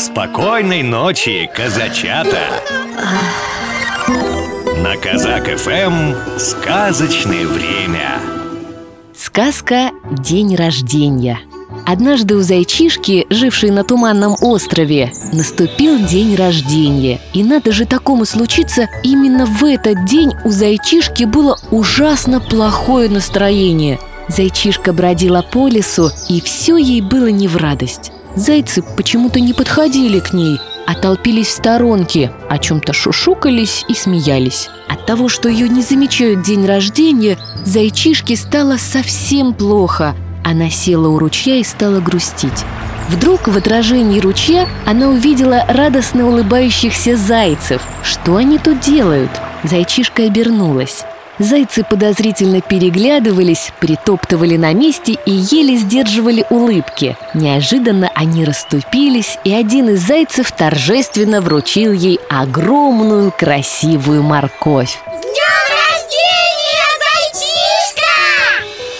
Спокойной ночи, казачата! На Казак ФМ сказочное время. Сказка «День рождения» Однажды у зайчишки, жившей на Туманном острове, наступил день рождения. И надо же такому случиться, именно в этот день у зайчишки было ужасно плохое настроение. Зайчишка бродила по лесу, и все ей было не в радость. Зайцы почему-то не подходили к ней, а толпились в сторонке, о чем-то шушукались и смеялись. От того, что ее не замечают день рождения, зайчишке стало совсем плохо – она села у ручья и стала грустить. Вдруг в отражении ручья она увидела радостно улыбающихся зайцев. Что они тут делают? Зайчишка обернулась. Зайцы подозрительно переглядывались, притоптывали на месте и еле сдерживали улыбки. Неожиданно они расступились, и один из зайцев торжественно вручил ей огромную красивую морковь.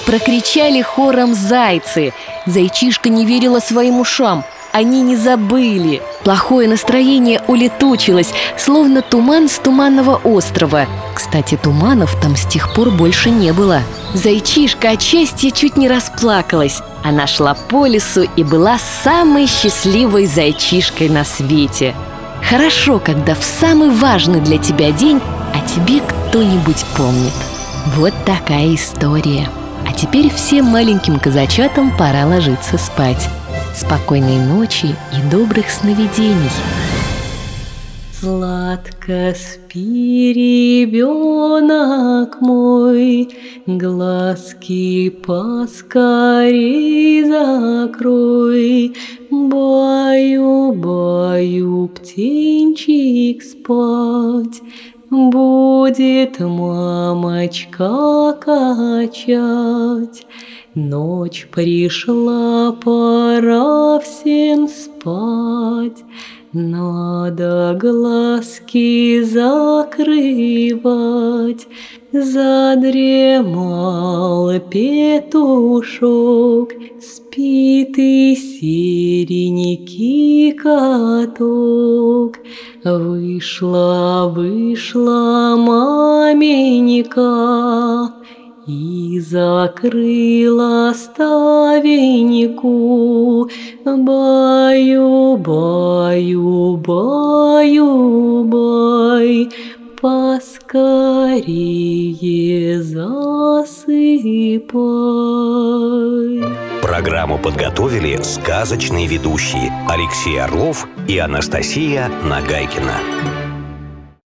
Прокричали хором зайцы. Зайчишка не верила своим ушам. Они не забыли. Плохое настроение улетучилось, словно туман с туманного острова. Кстати, туманов там с тех пор больше не было. Зайчишка от счастья чуть не расплакалась. Она шла по лесу и была самой счастливой зайчишкой на свете. Хорошо, когда в самый важный для тебя день о тебе кто-нибудь помнит. Вот такая история. А теперь всем маленьким казачатам пора ложиться спать. Спокойной ночи и добрых сновидений. Сладко спи, ребенок мой, Глазки поскорей закрой. Баю, баю, птенчик спать, Будет мамочка качать. Ночь пришла, пора всем спать. Надо глазки закрывать, Задремал петушок, Спит и серенький каток. Вышла, вышла маменька, и закрыла ставеньку, баю, баю, баю, бай, поскорее засыпай. Программу подготовили сказочные ведущие Алексей Орлов и Анастасия Нагайкина.